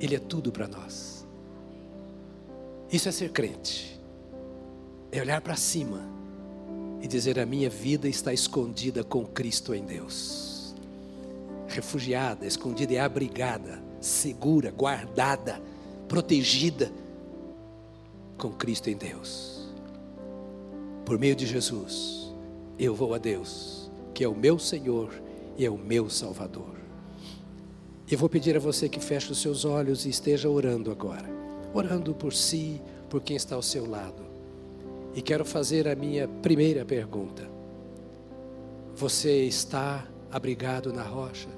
Ele é tudo para nós. Isso é ser crente. É olhar para cima e dizer: a minha vida está escondida com Cristo em Deus. Refugiada, escondida e abrigada, segura, guardada, protegida com Cristo em Deus. Por meio de Jesus, eu vou a Deus, que é o meu Senhor e é o meu Salvador. Eu vou pedir a você que feche os seus olhos e esteja orando agora, orando por si, por quem está ao seu lado. E quero fazer a minha primeira pergunta. Você está abrigado na rocha?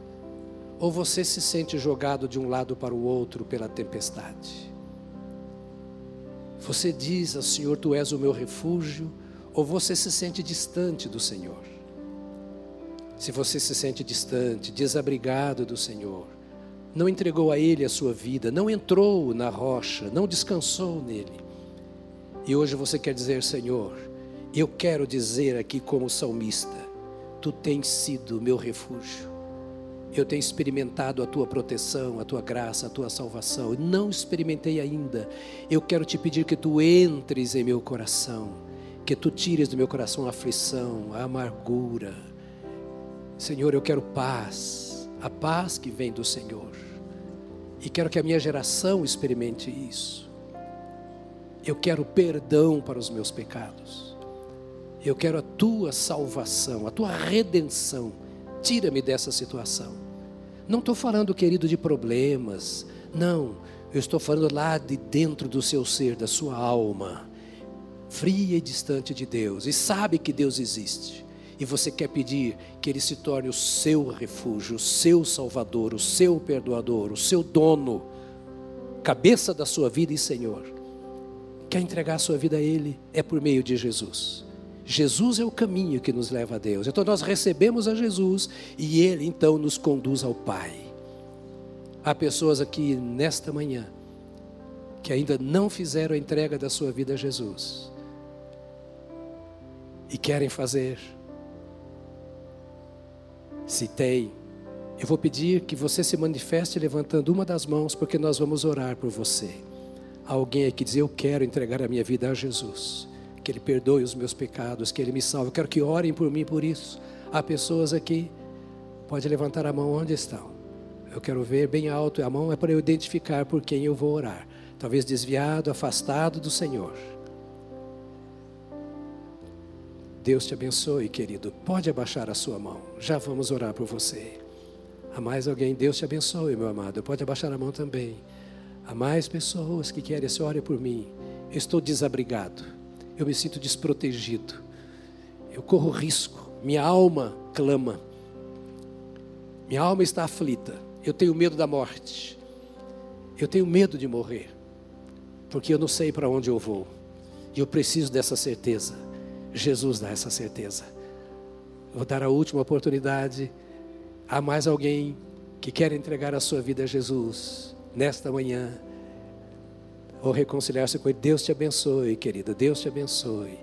Ou você se sente jogado de um lado para o outro pela tempestade? Você diz ao Senhor: Tu és o meu refúgio, ou você se sente distante do Senhor? Se você se sente distante, desabrigado do Senhor, não entregou a Ele a sua vida, não entrou na rocha, não descansou nele. E hoje você quer dizer, Senhor, eu quero dizer aqui como salmista: Tu tens sido meu refúgio. Eu tenho experimentado a tua proteção, a tua graça, a tua salvação. Não experimentei ainda. Eu quero te pedir que tu entres em meu coração, que tu tires do meu coração a aflição, a amargura. Senhor, eu quero paz, a paz que vem do Senhor. E quero que a minha geração experimente isso. Eu quero perdão para os meus pecados. Eu quero a tua salvação, a tua redenção. Tira-me dessa situação. Não estou falando, querido, de problemas. Não. Eu estou falando lá de dentro do seu ser, da sua alma, fria e distante de Deus, e sabe que Deus existe e você quer pedir que Ele se torne o seu refúgio, o seu salvador, o seu perdoador, o seu dono, cabeça da sua vida e Senhor, quer entregar a sua vida a Ele, é por meio de Jesus. Jesus é o caminho que nos leva a Deus. Então nós recebemos a Jesus e Ele então nos conduz ao Pai. Há pessoas aqui nesta manhã que ainda não fizeram a entrega da sua vida a Jesus e querem fazer tem, eu vou pedir que você se manifeste levantando uma das mãos, porque nós vamos orar por você. Há alguém aqui dizer: Eu quero entregar a minha vida a Jesus, que Ele perdoe os meus pecados, que Ele me salve. Eu quero que orem por mim por isso. Há pessoas aqui, pode levantar a mão onde estão. Eu quero ver bem alto a mão, é para eu identificar por quem eu vou orar. Talvez desviado, afastado do Senhor. Deus te abençoe, querido. Pode abaixar a sua mão. Já vamos orar por você. Há mais alguém? Deus te abençoe, meu amado. Pode abaixar a mão também. Há mais pessoas que querem esse ore por mim. Estou desabrigado. Eu me sinto desprotegido. Eu corro risco. Minha alma clama. Minha alma está aflita. Eu tenho medo da morte. Eu tenho medo de morrer. Porque eu não sei para onde eu vou. E eu preciso dessa certeza Jesus dá essa certeza. Vou dar a última oportunidade. Há mais alguém que quer entregar a sua vida a Jesus nesta manhã? Ou reconciliar-se com Ele? Deus te abençoe, querida. Deus te abençoe.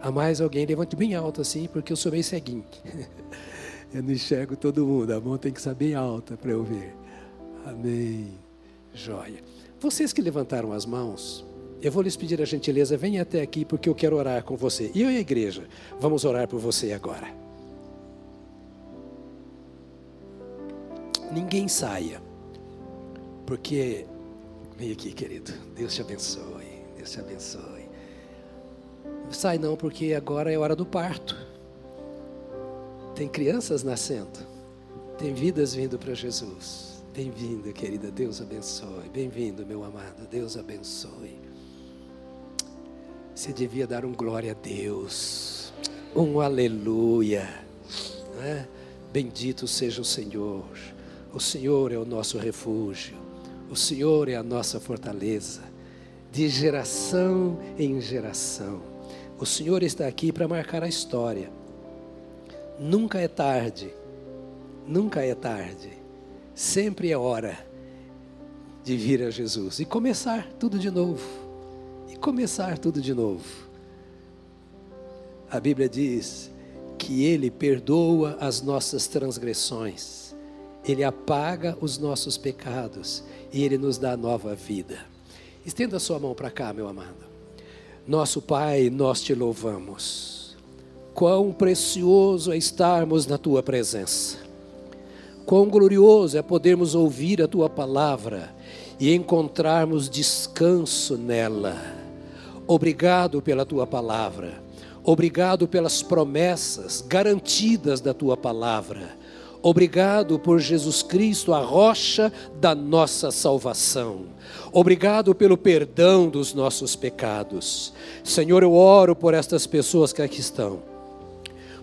Há mais alguém? Levante bem alto assim, porque eu sou meio ceguinho. eu não enxergo todo mundo. A mão tem que estar bem alta para eu ver. Amém. Joia. Vocês que levantaram as mãos, eu vou lhes pedir a gentileza, venha até aqui porque eu quero orar com você. E eu e a igreja, vamos orar por você agora. Ninguém saia, porque. Vem aqui, querido. Deus te abençoe. Deus te abençoe. Sai não, porque agora é hora do parto. Tem crianças nascendo. Tem vidas vindo para Jesus. Bem-vindo, querida. Deus abençoe. Bem-vindo, meu amado. Deus abençoe. Você devia dar um glória a Deus, um aleluia. Né? Bendito seja o Senhor. O Senhor é o nosso refúgio. O Senhor é a nossa fortaleza. De geração em geração. O Senhor está aqui para marcar a história. Nunca é tarde. Nunca é tarde. Sempre é hora de vir a Jesus e começar tudo de novo. E começar tudo de novo. A Bíblia diz que Ele perdoa as nossas transgressões, Ele apaga os nossos pecados e Ele nos dá nova vida. Estenda a sua mão para cá, meu amado. Nosso Pai, nós te louvamos. Quão precioso é estarmos na tua presença. Quão glorioso é podermos ouvir a tua palavra e encontrarmos descanso nela. Obrigado pela tua palavra. Obrigado pelas promessas garantidas da tua palavra. Obrigado por Jesus Cristo, a rocha da nossa salvação. Obrigado pelo perdão dos nossos pecados. Senhor, eu oro por estas pessoas que aqui estão,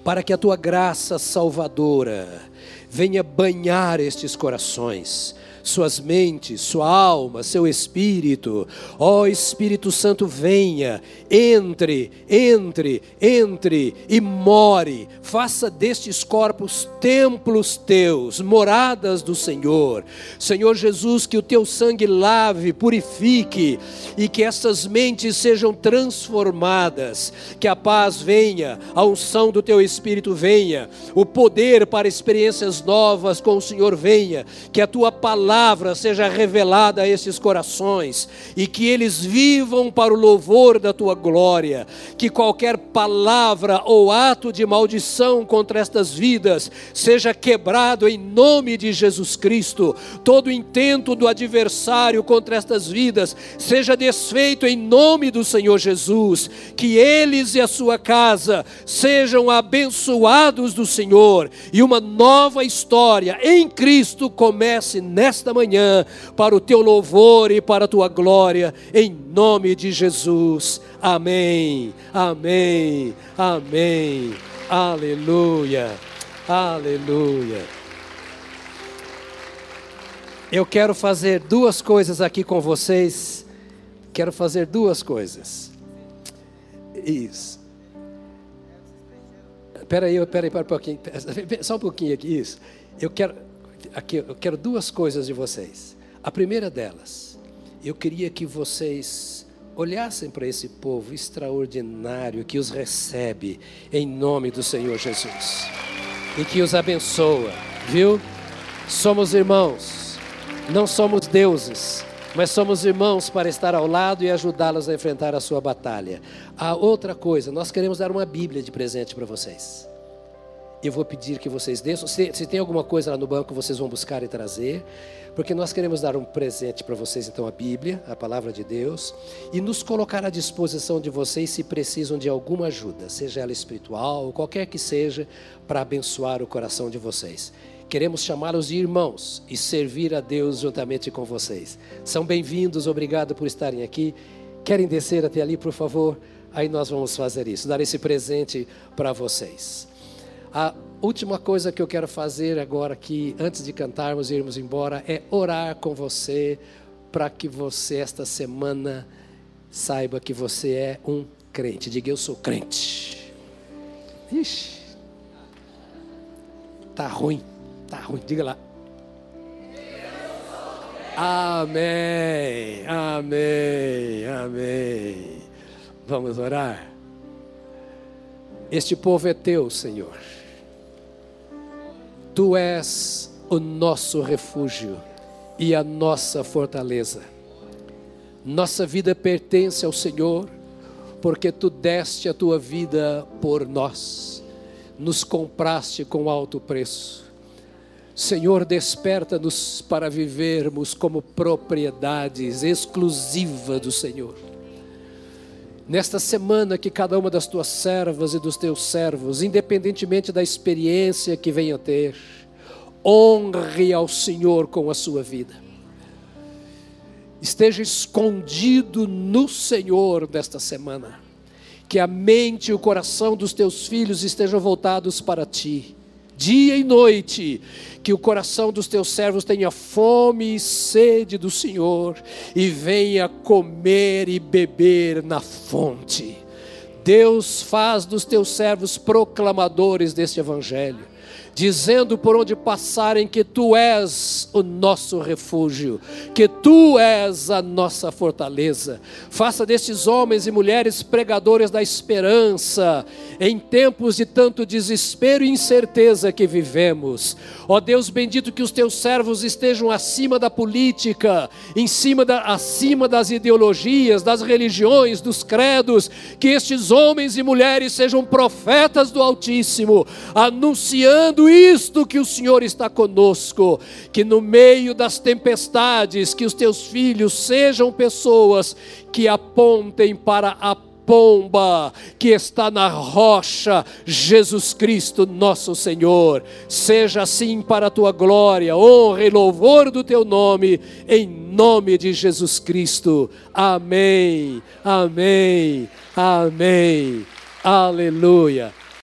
para que a tua graça salvadora venha banhar estes corações suas mentes, sua alma, seu espírito. Ó oh, Espírito Santo, venha, entre, entre, entre e more. Faça destes corpos templos teus, moradas do Senhor. Senhor Jesus, que o teu sangue lave, purifique e que essas mentes sejam transformadas. Que a paz venha, a unção do teu espírito venha, o poder para experiências novas com o Senhor venha. Que a tua palavra palavra seja revelada a esses corações e que eles vivam para o louvor da tua glória. Que qualquer palavra ou ato de maldição contra estas vidas seja quebrado em nome de Jesus Cristo. Todo intento do adversário contra estas vidas seja desfeito em nome do Senhor Jesus. Que eles e a sua casa sejam abençoados do Senhor e uma nova história em Cristo comece nesta nesta manhã para o teu louvor e para a tua glória, em nome de Jesus. Amém, amém, amém. Aleluia, aleluia. Eu quero fazer duas coisas aqui com vocês. Quero fazer duas coisas. Isso. Espera aí, espera aí, para um pouquinho. Só um pouquinho aqui, isso. Eu quero aqui eu quero duas coisas de vocês. A primeira delas, eu queria que vocês olhassem para esse povo extraordinário que os recebe em nome do Senhor Jesus e que os abençoa, viu? Somos irmãos, não somos deuses, mas somos irmãos para estar ao lado e ajudá-los a enfrentar a sua batalha. A outra coisa, nós queremos dar uma Bíblia de presente para vocês eu vou pedir que vocês desçam. Se, se, tem alguma coisa lá no banco, vocês vão buscar e trazer, porque nós queremos dar um presente para vocês, então, a Bíblia, a palavra de Deus, e nos colocar à disposição de vocês se precisam de alguma ajuda, seja ela espiritual ou qualquer que seja, para abençoar o coração de vocês. Queremos chamá-los de irmãos e servir a Deus juntamente com vocês. São bem-vindos, obrigado por estarem aqui. Querem descer até ali, por favor? Aí nós vamos fazer isso, dar esse presente para vocês. A última coisa que eu quero fazer agora aqui, antes de cantarmos e irmos embora, é orar com você para que você esta semana saiba que você é um crente. Diga eu sou crente. Ixi. Tá ruim. Tá ruim. Diga lá. Amém. Amém. Amém. Vamos orar. Este povo é teu, Senhor. Tu és o nosso refúgio e a nossa fortaleza. Nossa vida pertence ao Senhor, porque tu deste a tua vida por nós, nos compraste com alto preço. Senhor, desperta-nos para vivermos como propriedades exclusivas do Senhor. Nesta semana que cada uma das tuas servas e dos teus servos, independentemente da experiência que venha ter, Honre ao Senhor com a sua vida. Esteja escondido no Senhor nesta semana. Que a mente e o coração dos teus filhos estejam voltados para ti dia e noite, que o coração dos teus servos tenha fome e sede do Senhor, e venha comer e beber na fonte. Deus faz dos teus servos proclamadores deste Evangelho dizendo por onde passarem que tu és o nosso refúgio, que tu és a nossa fortaleza. Faça destes homens e mulheres pregadores da esperança em tempos de tanto desespero e incerteza que vivemos. Ó Deus bendito, que os teus servos estejam acima da política, em cima da, acima das ideologias, das religiões, dos credos, que estes homens e mulheres sejam profetas do Altíssimo, anunciando isto que o Senhor está conosco, que no meio das tempestades, que os teus filhos sejam pessoas que apontem para a pomba que está na rocha, Jesus Cristo, nosso Senhor. Seja assim para a tua glória, honra e louvor do teu nome, em nome de Jesus Cristo. Amém, amém, amém. Aleluia.